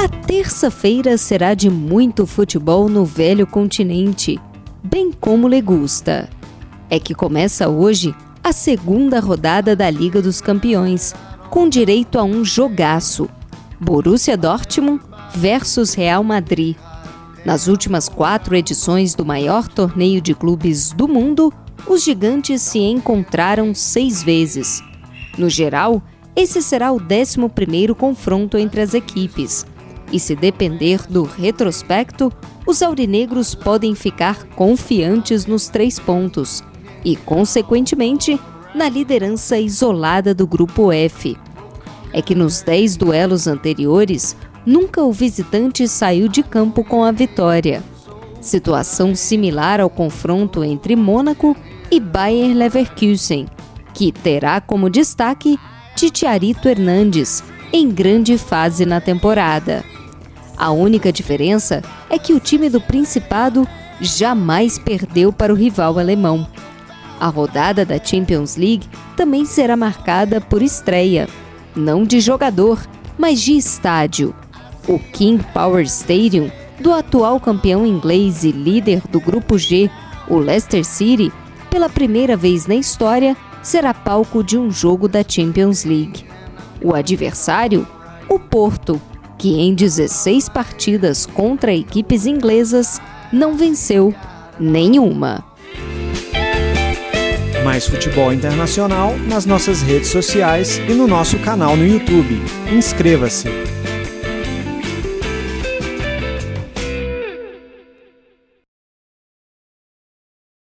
A terça-feira será de muito futebol no velho continente, bem como lhe gusta. É que começa hoje a segunda rodada da Liga dos Campeões, com direito a um jogaço: Borussia Dortmund versus Real Madrid. Nas últimas quatro edições do maior torneio de clubes do mundo, os gigantes se encontraram seis vezes. No geral, esse será o 11º confronto entre as equipes. E se depender do retrospecto, os aurinegros podem ficar confiantes nos três pontos e, consequentemente, na liderança isolada do grupo F. É que nos 10 duelos anteriores, nunca o visitante saiu de campo com a vitória. Situação similar ao confronto entre Mônaco e Bayer Leverkusen, que terá como destaque Titiarito Hernandes, em grande fase na temporada. A única diferença é que o time do Principado jamais perdeu para o rival alemão. A rodada da Champions League também será marcada por estreia, não de jogador, mas de estádio. O King Power Stadium, do atual campeão inglês e líder do Grupo G, o Leicester City, pela primeira vez na história, será palco de um jogo da Champions League. O adversário, o Porto, que em 16 partidas contra equipes inglesas não venceu nenhuma. Mais futebol internacional nas nossas redes sociais e no nosso canal no YouTube. Inscreva-se!